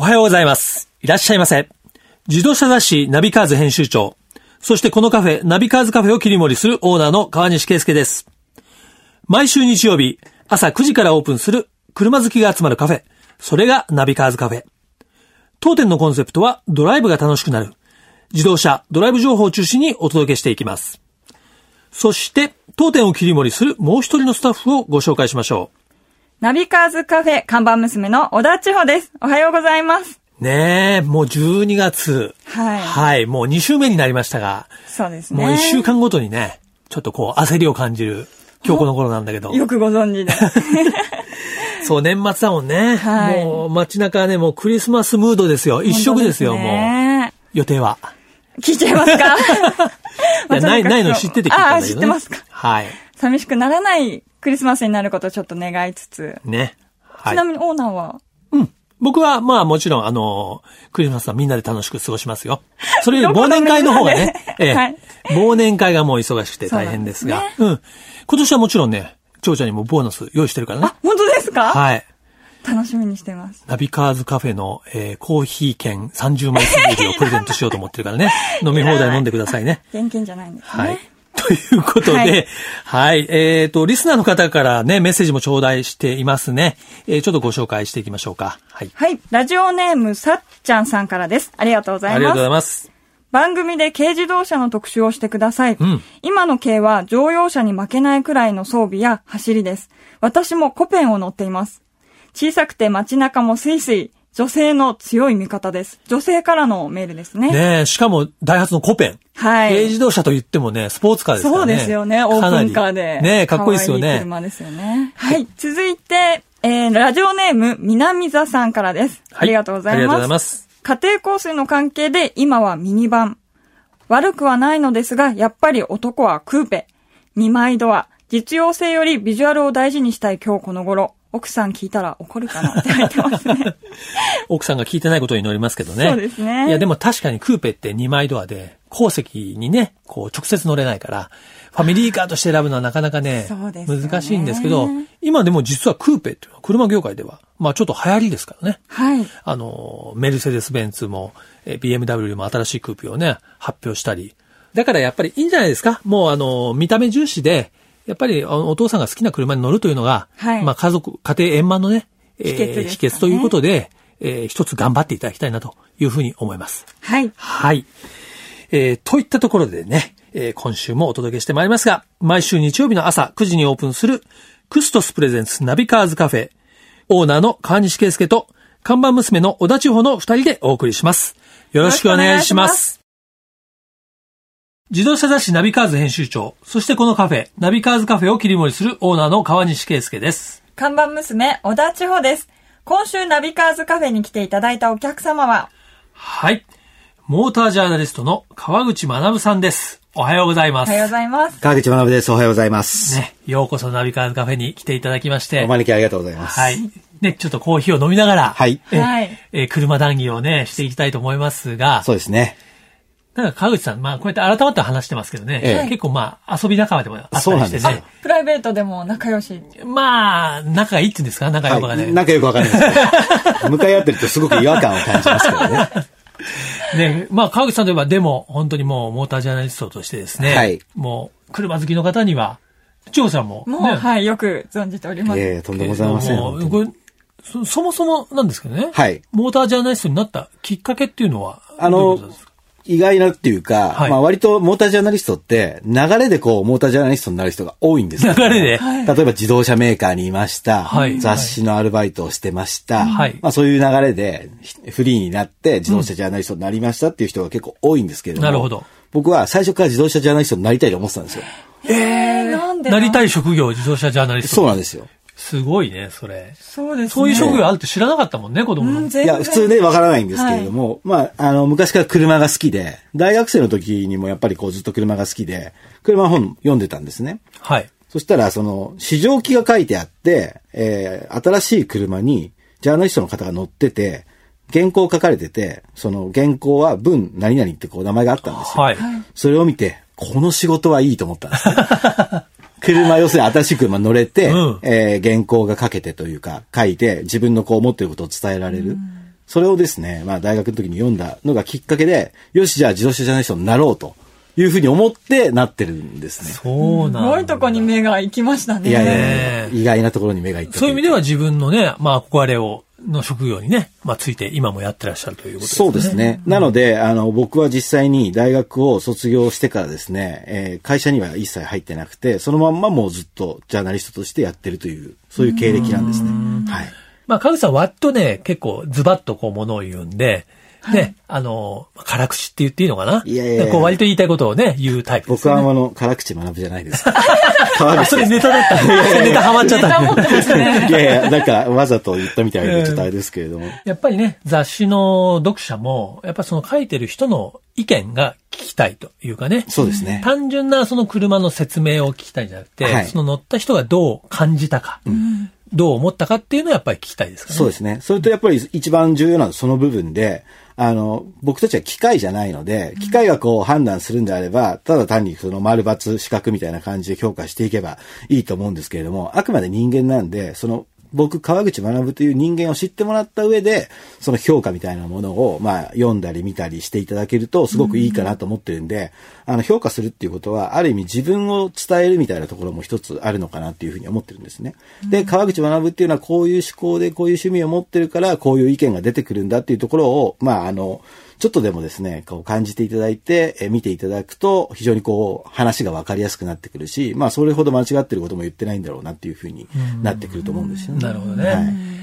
おはようございます。いらっしゃいませ。自動車雑誌ナビカーズ編集長、そしてこのカフェ、ナビカーズカフェを切り盛りするオーナーの川西圭介です。毎週日曜日、朝9時からオープンする車好きが集まるカフェ、それがナビカーズカフェ。当店のコンセプトはドライブが楽しくなる。自動車、ドライブ情報を中心にお届けしていきます。そして、当店を切り盛りするもう一人のスタッフをご紹介しましょうナビカーズカフェ看板娘の小田千穂です。おはようございます。う。ねえ、もう12月。はいはい、もう2週目になりましたが、そうですね。もう1週間ごとにね、ちょっとこう焦りを感じる今日この頃なんだけど。よくご存知で。そう、年末だもんね。はいもう街中はね、もうクリスマスムードですよ。一色ですよ、もう。も予定は。う。聞いちゃいますか？ない、ないの知ってて聞いたんだけど、ね。ああ、知ってますか。はい。寂しくならないクリスマスになることをちょっと願いつつ。ね。はいちな。みにオーナーは？うん。僕は、まあもちろん、あの、クリスマスはみんなで楽しく過ごしますよ。それより 忘年会の方がね、ええ、はい忘年会がもう忙しくて大変ですが、そううん。今年はもちろんね、長ちゃんにもボーナス用意してるからねあ。、本当ですか？はい。楽しみにしてます。ナビカーズカフェの、えーコーヒー券30枚入りをプレゼントしようと思ってるからね。飲み放題飲んでくださいね。現金じゃないんですね。はい。ということで、ははいい、えっ、と、リスナーの方からね、メッセージも頂戴していますね。えーちょっとご紹介していきましょうか。はい。はい。ラジオネームさっちゃんさんからです。ありがとうございます。ありがとうございます。番組で軽自動車の特集をしてください。うん今の軽は乗用車に負けないくらいの装備や走りです。私もコペンを乗っています。小さくて街中もスイスイ。女性の強い味方です。女性からのメールですね。ねえ、しかも、ダイハツのコペン。はい軽自動車と言ってもね、スポーツカーですからね。そうですよね。オープンカーで。ねえ、かっこいいですよ可愛いね。車ですよね。はい。続いて、えー、ラジオネーム、南座さんからです。はいありがとうございます。ありがとうございます。家庭香水の関係で今はミニバン。悪くはないのですが、やっぱり男はクーペ。二枚ドア。実用性よりビジュアルを大事にしたい今日この頃。奥さん聞いたら怒るかなって入ってますね。奥さんが聞いてないことに乗りますけどね。そうですねいや、でも確かにクーペって2枚ドアで、後席にね、こう直接乗れないから、ファミリーカーとして選ぶのはなかなかね、ね難しいんですけど、今でも実はクーペっていうのは車業界では、まあちょっと流行りですからね。はい。あの、メルセデス・ベンツも、えー BMW も新しいクーペをね、発表したり。だからやっぱりいいんじゃないですかもうあの、見た目重視で、やっぱりお父さんが好きな車に乗るというのが、はいまあ家族、家庭円満のね、えー秘訣ね秘訣ということで、えー一つ頑張っていただきたいなというふうに思います。はい。はい。えーといったところでね、えー今週もお届けしてまいりますが、毎週日曜日の朝9時にオープンする、クストス presents ナビカーズカフェ、オーナーの川西圭介と、看板娘の小田千穂の二人でお送りします。よろしくお願いします自動車雑誌ナビカーズ編集長、そしてこのカフェ、ナビカーズカフェを切り盛りするオーナーの川西圭介です。看板娘、小田千穂です。今週ナビカーズカフェに来ていただいたお客様は、はい。モータージャーナリストの川口学さんです。おはようございます。おはようございます。川口学です。おはようございます。ね、ようこそナビカーズカフェに来ていただきまして。お招きありがとうございます。はい。ね、ちょっとコーヒーを飲みながら、はいえはいえー車談義をね、していきたいと思いますが、そうですね。なんか川口さん、まあこうやって改まって話してますけどね、ええ結構まあ遊び仲間でもあったりしてね、プライベートでも仲良し。まあ、仲がいいって言うんですか？仲良くがね。はい。なんかよくわかんないですけど。向かい合ってるとすごく違和感を感じますけどね。ね、まあ川口さんといえば、でも本当にもうモータージャーナリストとしてですね、はいもう車好きの方には、千穂さんも、ね、もう、はい、よく存じております。ええとんでもございません。そそもそもなんですけどね、はいモータージャーナリストになったきっかけっていうのは、あのどういうことですか？意外なっていうか、はいまあ割とモータージャーナリストって、流れでこう、モータージャーナリストになる人が多いんですよ。流れで、例えば自動車メーカーにいました。はい雑誌のアルバイトをしてました。はいまあそういう流れでひフリーになって自動車ジャーナリストになりましたっていう人が結構多いんですけれども。なるほど。僕は最初から自動車ジャーナリストになりたいと思ってたんですよ。えー、なんでなりたい。い職業、自動車ジャーナリスト。そうなんですよ。すごいね、それ。そうですね。そういう職業あるって知らなかったもんね、子供の。うん全然いや、普通ね、わからないんですけれども、まあ、あの、昔から車が好きで、大学生の時にもやっぱりこうずっと車が好きで、車本読んでたんですね。はい。そしたら、その、試乗機が書いてあって、えー、新しい車に、ジャーナリストの方が乗ってて、原稿書かれてて、その原稿は文何々ってこう名前があったんですよ。はい。それを見て、この仕事はいいと思ったんですね。車、要するに新しい車乗れて、うんえー原稿が書けてというか、書いて、自分のこう思ってることを伝えられる。それをですね、まあ大学の時に読んだのがきっかけで、よし、じゃあ自動車ジャーナリストになろうというふうに思ってなってるんですね。そうなんすごいとこに目が行きましたね。いやいやいねや、意外なところに目がいったとそういう意味では自分のね、まあ憧れを、の職業にね、まあついて今もやってらっしゃるということですね。そうですね。なので、あの、僕は実際に大学を卒業してからですね、えー会社には一切入ってなくて、そのまんまもうずっとジャーナリストとしてやってるという、そういう経歴なんですね。はい。まあ、川口さん割とね、結構ズバッとこうものを言うんで、ね、あの、辛口って言っていいのかな？いやいやこう割と言いたいことをね、言うタイプです僕。はあの、辛口学ぶじゃないです。川 あ、口それネタだった。ネタハマっちゃったんで。いやいや、なんかわざと言ったみたいでちょっとあれですけれども。やっぱりね、雑誌の読者も、やっぱその書いてる人の意見が聞きたいというかね。そうですね。単純なその車の説明を聞きたいんじゃなくて、はいその乗った人がどう感じたか、どう思ったかっていうのはやっぱり聞きたいですからね。そうですね。それとやっぱり一番重要なのはその部分で、あの、僕たちは機械じゃないので、機械がこう判断するんであれば、ただ単にその丸抜四角みたいな感じで評価していけばいいと思うんですけれども、あくまで人間なんで、その、僕、川口学という人間を知ってもらった上で、その評価みたいなものを、まあ、読んだり見たりしていただけると、すごくいいかなと思ってるんで、あの、評価するっていうことは、ある意味自分を伝えるみたいなところも一つあるのかなっていうふうに思ってるんですね。で、川口学っていうのはこういう思考で、こういう趣味を持ってるから、こういう意見が出てくるんだっていうところを、まあ、あの、ちょっとでもですね、こう感じていただいて、え見ていただくと、非常にこう、話が分かりやすくなってくるし、まあ、それほど間違ってることも言ってないんだろうなっていうふうになってくると思うんですよね。なるほどね。はい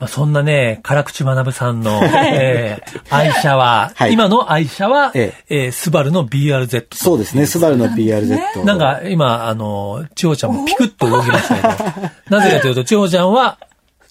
まあ、そんなね、辛口学さんの、えー愛車は、はい今の愛車は、ええースバルの BRZ と。そうですね、スバルの BRZ。なんか、今、あの、千穂ちゃんもピクッと動きましたけど、なぜかというと、千穂ちゃんは、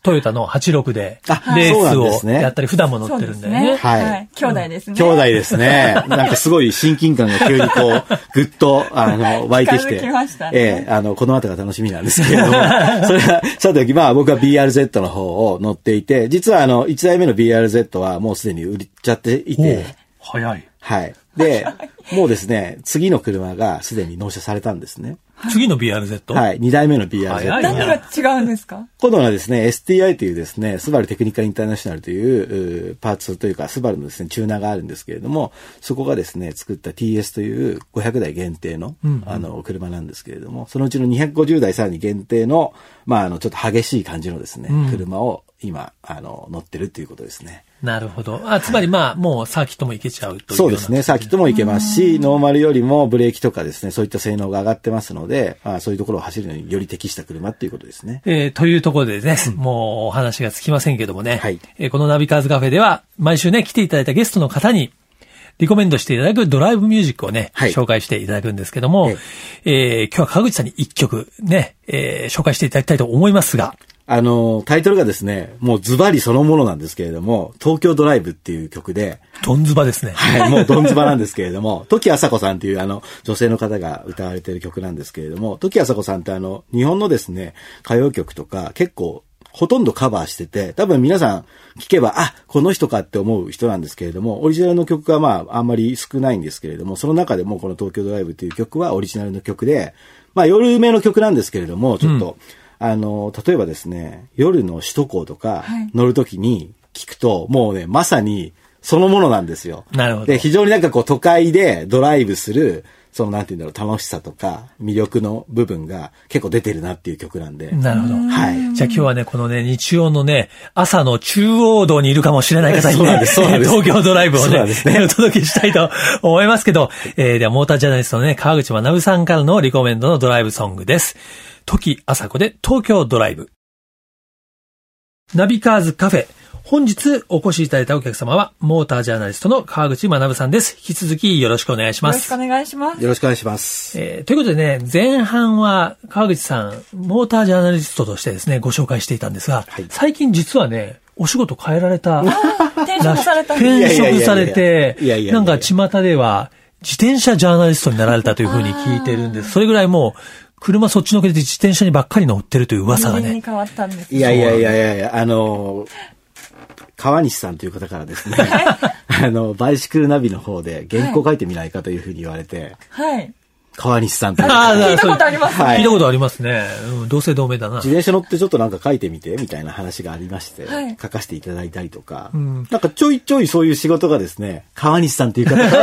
トヨタの86で、あレそうなースをんですねやったり、普段も乗ってるんだよね。はいはい。兄弟ですね。兄弟ですね。なんかすごい親近感が急にこう、ぐっと、あの、湧いてきて。きましたねええあの、この後が楽しみなんですけれども。それは、さておき、まあ僕は BRZ の方を乗っていて、実はあの、1台目の BRZ はもうすでに売っちゃっていて、早い。はい。で、もうですね、次の車がすでに納車されたんですね。次の BRZ? はい。2代目の BRZ。な何が違うんですか？今度はですね、STI というですね、スバルテクニカルインターナショナルというパーツというか、スバルのですね、チューナーがあるんですけれども、そこがですね、作った TS という500台限定の、あの、車なんですけれども、そのうちの250台さらに限定の、まあ、あの、ちょっと激しい感じのですね、車を今、あの、乗ってるっていうことですね。なるほど。あ、つまりまあ、もうサーキットも行けちゃうというそうですね。サーキットも行けますし、ノーマルよりもブレーキとかですね、そういった性能が上がってますので、あそういうところを走るのにより適した車っていうことですね。えーというところでね、もうお話がつきませんけどもね、はいえーこのナビカーズカフェでは、毎週ね、来ていただいたゲストの方に、リコメンドしていただくドライブミュージックをね、はい紹介していただくんですけども、えー今日は川口さんに一曲ね、えー紹介していただきたいと思いますが、あの、タイトルがですね、もうズバリそのものなんですけれども、東京ドライブっていう曲で、ドンズバですね。はい、もうドンズバなんですけれども、時あさこさんっていうあの、女性の方が歌われてる曲なんですけれども、時あさこさんってあの、日本のですね、歌謡曲とか結構、ほとんどカバーしてて、多分皆さん聞けば、あ、この人かって思う人なんですけれども、オリジナルの曲がまあ、あんまり少ないんですけれども、その中でもこの東京ドライブっていう曲はオリジナルの曲で、まあ、夜めの曲なんですけれども、ちょっと、あの、例えばですね、夜の首都高とかはい乗るときに聞くと、もうね、まさにそのものなんですよ。なるほどで、非常になんかこう都会でドライブする、そのなんて言うんだろう、楽しさとか魅力の部分が結構出てるなっていう曲なんで。なるほど。はい。じゃあ今日はね、このね、日曜のね、朝の中央道にいるかもしれない方にね 東京ドライブをね、ねお届けしたいと思いますけど、えー、ではモータージャーナリストのね、川口学さんからのリコメンドのドライブソングです。時朝子で東京ドライブ。ナビカーズカフェ。本日お越しいただいたお客様は、モータージャーナリストの川口学さんです。引き続きよろしくお願いしますよろしくお。願いします。よろしくお願いします。えーということでね、前半は川口さん、モータージャーナリストとしてですね、ご紹介していたんですが、はい最近実はね、お仕事変えられた 転職されたん転です職されてなんか巷では自転車ジャーナリストになられたというふうに聞いてるんです。それぐらいもう、車そっちのけで自転車にばっかり乗ってるという噂がね。人間に変わったんです。いやいやいやいやいや、あの、川西さんという方からですね、あの、バイシクルナビの方で原稿書いてみないかというふうに言われて、はい。川西さんという。ああ、聞いたことありますはい聞いたことありますね。うん、同姓同名だな。自転車乗ってちょっとなんか書いてみて、みたいな話がありまして、はい書かせていただいたりとか、んなんかちょいちょいそういう仕事がですね、川西さんという方か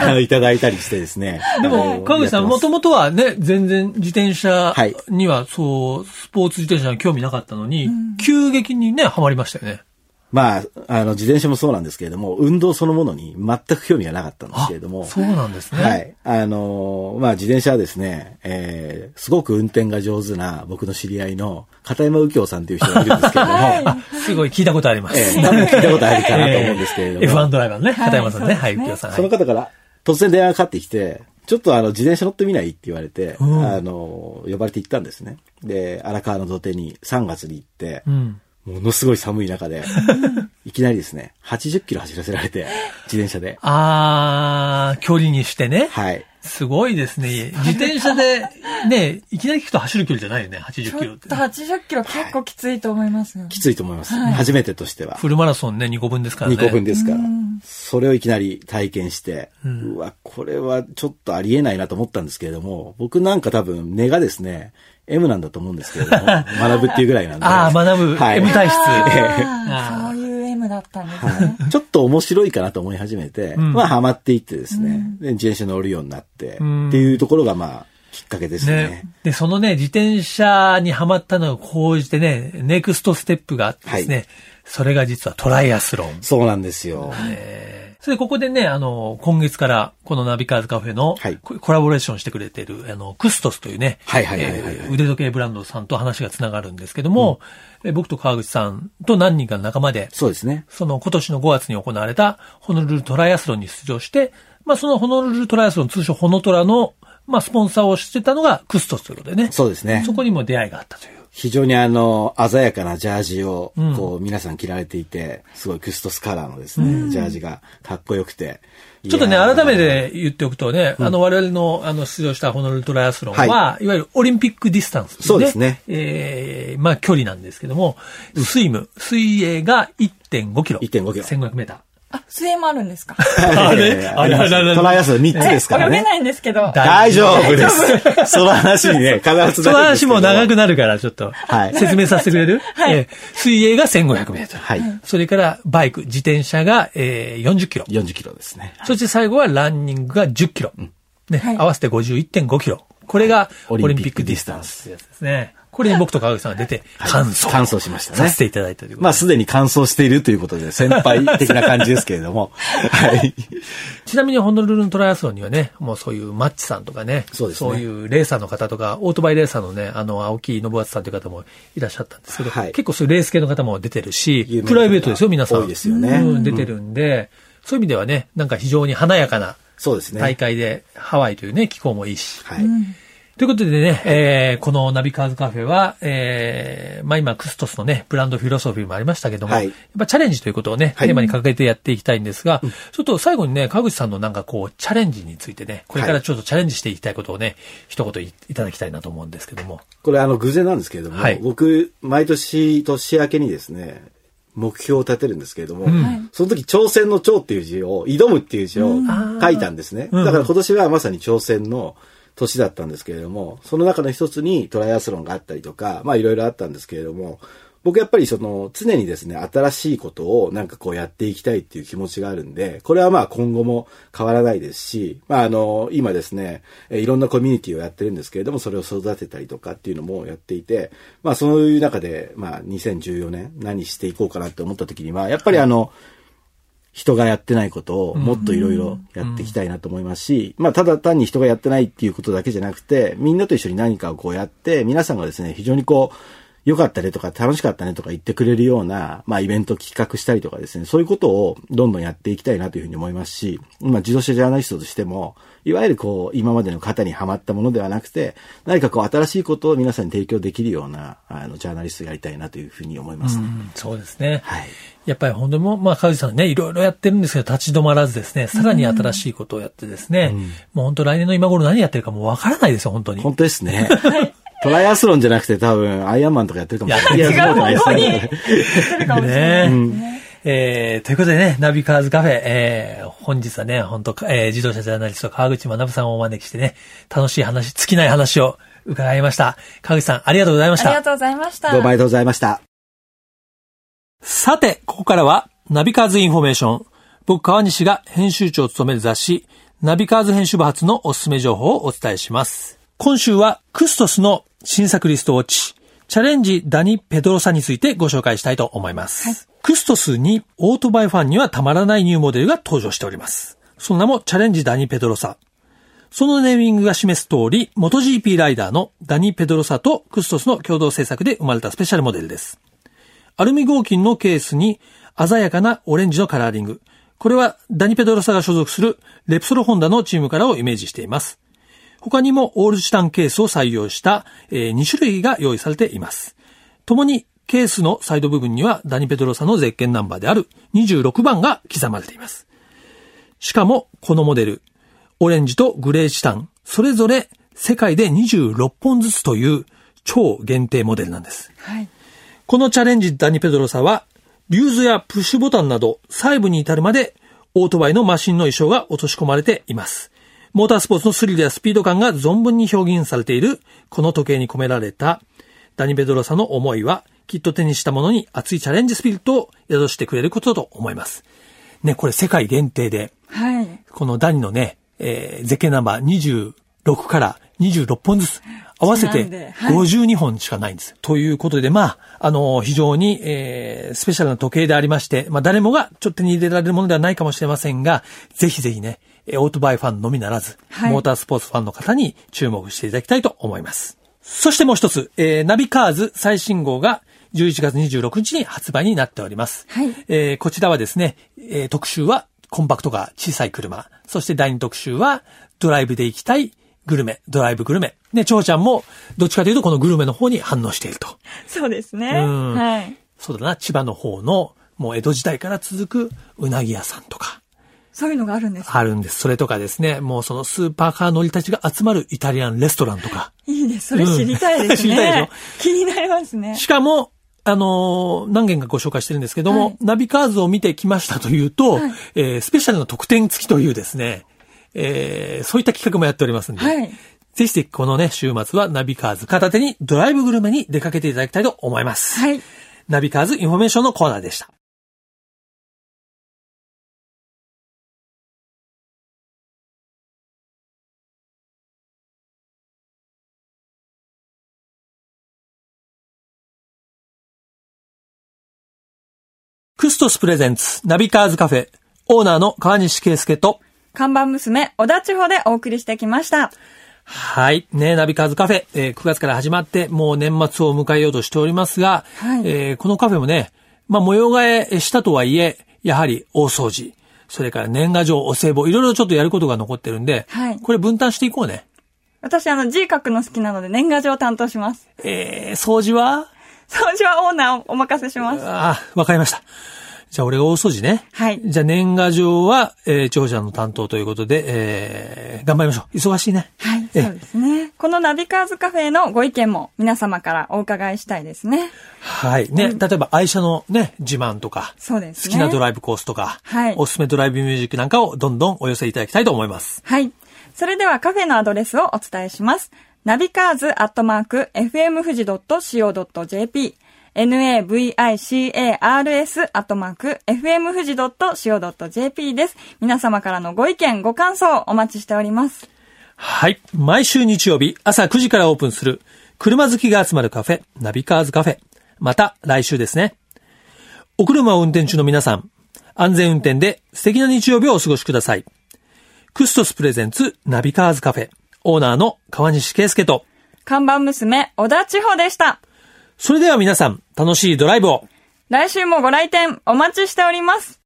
ら いただいたりしてですね。でも、川口さん、もとももとはね、全然自転車はいには、そう、スポーツ自転車に興味なかったのに、急激にね、ハマりましたよね。まあ、あの、自転車もそうなんですけれども、運動そのものに全く興味がなかったんですけれども、そうなんですね。はい。あのーまあ、自転車はですね、えー、すごく運転が上手な僕の知り合いの片山右京さんという人がいるんですけれども、あ、すごい聞いたことあります。えー多分聞いたことあるかなと思うんですけれども、えー F1 ドライバーのね、片山さんね、ははいい、右京さん。その方から突然電話がかかってきて、ちょっとあの、自転車乗ってみないって言われて、うんあの、呼ばれて行ったんですね。で、荒川の土手に3月に行って、うん。ものすごい寒い中で、いきなりですね、80キロ走らせられて、自転車で。あー、距離にしてね。はい。すごいですね。自転車で、ね、いきなり聞くと走る距離じゃないよね、80キロってちょっと。80キロ結構きついと思いますよ。きついと思います。初めてとしては。フルマラソンね、2個分ですからね。2個分ですからうん。それをいきなり体験して、ううんわ、これはちょっとありえないなと思ったんですけれども、僕なんか多分根がですね、M なんだと思うんですけれども、学ぶっていうぐらいなんで。ああ、学ぶ、はい M 体質。そういう M だったんですね。はいちょっと面白いかなと思い始めて、んまあハマっていってですね、で自転車乗るようになって、んっていうところがまあ、きっかけですね。ね。で、そのね、自転車にハマったのを講じてね、ネクストステップがあってですね、はいそれが実はトライアスロン。そうなんですよ。えーそれでここでね、あの、今月から、このナビカーズカフェの、はい。ココラボレーションしてくれてる、あの、クストスというね、腕時計ブランドさんと話がつながるんですけども、えー僕と川口さんと何人かの仲間で、そうですね。その今年の5月に行われたホノルルトライアスロンに出場して、まあそのホノルルトライアスロン通称ホノトラの、まあスポンサーをしてたのがクストスということでね。そうですねそ。こにも出会いがあったという。非常にあの、鮮やかなジャージを、うんこう、皆さん着られていて、すごいクストスカラーのですね、ジャージがかっこよくて。ちょっとね、改めて言っておくとね、あの、我々の、あの、出場したホノルルトライアスロンは、、はいわゆるオリンピック distance、そうですねえーまあ、距離なんですけども、スイム、水泳が1.5キロ。1.5キロ1500メーター。あ、水泳もあるんですか？あれ？ありますあれあれ？あれ？トライアスロン3つですからね。泳げないんですけど。大丈夫です。その話にね、必ずその話も長くななるから、ちょっと、はい説明させてくれる、はいえー水泳が1500メートル。はい。それから、バイク、自転車が、えー40キロ。40キロですね。そして最後はランニングが10キロ。ね、はい合わせて51.5キロ。これがオオリンピックディスタンスですね。これに僕と川口さんが出て、完 走。完走しましたねさせていただいたということでまあ、すでに完走しているということで、先輩的な感じですけれども。はい。ちなみにホノルルのトライアスロンにはね、もうそういうマッチさんとかね、そうですねいうレーサーの方とか、オートバイレーサーのね、あの、青木信厚さんという方もいらっしゃったんですけど、はい結構そういうレース系の方も出てるしプライベートですよ、皆さん。多いですよねうん、出てるんで、そういう意味ではね、なんか非常に華やかなそうですね。大会で、ハワイというね、気候もいいし。はい。ということでね、えーこのナビカーズカフェは、えーまあ今、クストスのね、ブランドフィロソフィーもありましたけども、はい。やっぱチャレンジということをね、はい。テーマに掲げてやっていきたいんですが、ちょっと最後にね、川口さんのなんかこう、チャレンジについてね、これからちょっとチャレンジしていきたいことをね、一言いいただきたいなと思うんですけども。これあの偶然なんですけれども、はい。僕、毎年年明けにですね、目標を立てるんですけれども、その時挑戦の挑っていう字を、挑むっていう字を書いたんですね。うん。だから今年はまさに挑戦の年だったんですけれども、その中の一つにトライアスロンがあったりとか、まあいろいろあったんですけれども、僕やっぱりその常にですね、新しいことをなんかこうやっていきたいっていう気持ちがあるんで、これはまあ今後も変わらないですし、まああの、今ですね、いろんなコミュニティをやってるんですけれども、それを育てたりとかっていうのもやっていて、まあそういう中で、まあ2014年何していこうかなって思った時には、やっぱりあの、人がやってないことをもっといろいろやっていきたいなと思いますし、まあただ単に人がやってないっていうことだけじゃなくて、みんなと一緒に何かをこうやって、皆さんがですね、非常にこう、良かったねとか楽しかったねとか言ってくれるような、まあイベント企画したりとかですね、そういうことをどんどんやっていきたいなというふうに思いますし、まあ自動車ジャーナリストとしても、いわゆるこう、今までの型にはまったものではなくて、何かこう新しいことを皆さんに提供できるような、あの、ジャーナリストやりたいなというふうに思いますそうですね。はい。やっぱり本当にもう、まあ、川口さんね、いろいろやってるんですけど、立ち止まらずですね、さらに新しいことをやってですね、もう本当来年の今頃何やってるかもうわからないですよ、本当に。本当ですね。トライアスロンじゃなくて多分、アイアンマンとかやってるかもしれない。いや いやそう方向にね。出るかもしれないね。えー、ということでね、ナビカーズカフェ、えー、本日はね、本当えー、自動車ジャーナリスト川口学さんをお招きしてね、楽しい話、尽きない話を伺いました。川口さん、ありがとうございました。ありがとうございました。どうもありがとうございました。さて、ここからは、ナビカーズインフォメーション。僕、川西が編集長を務める雑誌、ナビカーズ編集部発のおすすめ情報をお伝えします。今週は、クストスの新作リストウォッチ、チャレンジダニ・ペドロサについてご紹介したいと思います。はい、クストスにオートバイファンにはたまらないニューモデルが登場しております。その名もチャレンジダニ・ペドロサ。そのネーミングが示す通り、元 GP ライダーのダニ・ペドロサとクストスの共同制作で生まれたスペシャルモデルです。アルミ合金のケースに鮮やかなオレンジのカラーリング。これはダニ・ペドロサが所属するレプソロホンダのチームからをイメージしています。他にもオールチタンケースを採用した、え2種類が用意されています。共にケースのサイド部分にはダニペドロサのゼッケンナンバーである26番が刻まれています。しかも、このモデル、オレンジとグレーチタン、それぞれ世界で26本ずつという超限定モデルなんです。はい、このチャレンジダニペドロサは、リューズやプッシュボタンなど細部に至るまでオートバイのマシンの衣装が落とし込まれています。モータースポーツのスリルやスピード感が存分に表現されているこの時計に込められたダニベドロサの思いはきっと手にしたものに熱いチャレンジスピリットを宿してくれることだと思います。ね、これ世界限定で、はい、このダニのね、えー、ゼケナンバー26から26本ずつ、合わせて52本しかないんです。はい、ということで、まあ、あの、非常に、えー、スペシャルな時計でありまして、まあ、誰もがちょっと手に入れられるものではないかもしれませんが、ぜひぜひね、オートバイファンのみならず、はい、モータースポーツファンの方に注目していただきたいと思います。そしてもう一つ、えー、ナビカーズ最新号が11月26日に発売になっております。はい、えー、こちらはですね、えー、特集はコンパクトが小さい車、そして第2特集はドライブで行きたいグルメ、ドライブグルメ。ね、蝶ちゃんもどっちかというとこのグルメの方に反応していると。そうですね。うん。はい。そうだな、千葉の方のもう江戸時代から続くうなぎ屋さんとか。そういうのがあるんですあるんです。それとかですね、もうそのスーパーカー乗りたちが集まるイタリアンレストランとか。いいです。それ知りたいですね。うん、知りたいでしょ？気になりますね。しかも、あのー、何件かご紹介してるんですけども、はい、ナビカーズを見てきましたというと、はい、えー、スペシャルな特典付きというですね、えー、そういった企画もやっておりますんで、はい、ぜひぜひこのね、週末はナビカーズ片手にドライブグルメに出かけていただきたいと思います。はい。ナビカーズインフォメーションのコーナーでした。クストス presents、ナビカーズカフェ、オーナーの川西圭介と、看板娘、小田千穂でお送りしてきました。はい。ね、ナビカーズカフェ、えー、9月から始まって、もう年末を迎えようとしておりますが、はい、えー、このカフェもね、まあ、模様替えしたとはいえ、やはり大掃除、それから年賀状、お歳暮、いろいろちょっとやることが残ってるんで、はい、これ分担していこうね。私、あの、字書くの好きなので、年賀状担当します。えー、掃除は？掃除はオーナーお任せします。ああ、わかりました。じゃあ俺が大掃除ね。はい。じゃあ年賀状は、えー、長者の担当ということで、えー、頑張りましょう。忙しいね。はい。そうですね。このナビカーズカフェのご意見も皆様からお伺いしたいですね。はい。ね、うん、例えば愛車のね、自慢とか、そうですね。好きなドライブコースとか、はい。おすすめドライブミュージックなんかをどんどんお寄せいただきたいと思います。はい。それではカフェのアドレスをお伝えします。ナビカーズアットマーク FM 富士 .co.jp navicars アットマーク fm 富士 .co.jp です。皆様からのご意見、ご感想お待ちしております。はい。毎週日曜日朝9時からオープンする車好きが集まるカフェ、ナビカーズカフェ。また来週ですね。お車を運転中の皆さん、安全運転で素敵な日曜日をお過ごしください。クストス presents ナビカーズカフェ、オーナーの川西圭介と、看板娘、小田千穂でした。それでは皆さん、楽しいドライブを。来週もご来店お待ちしております。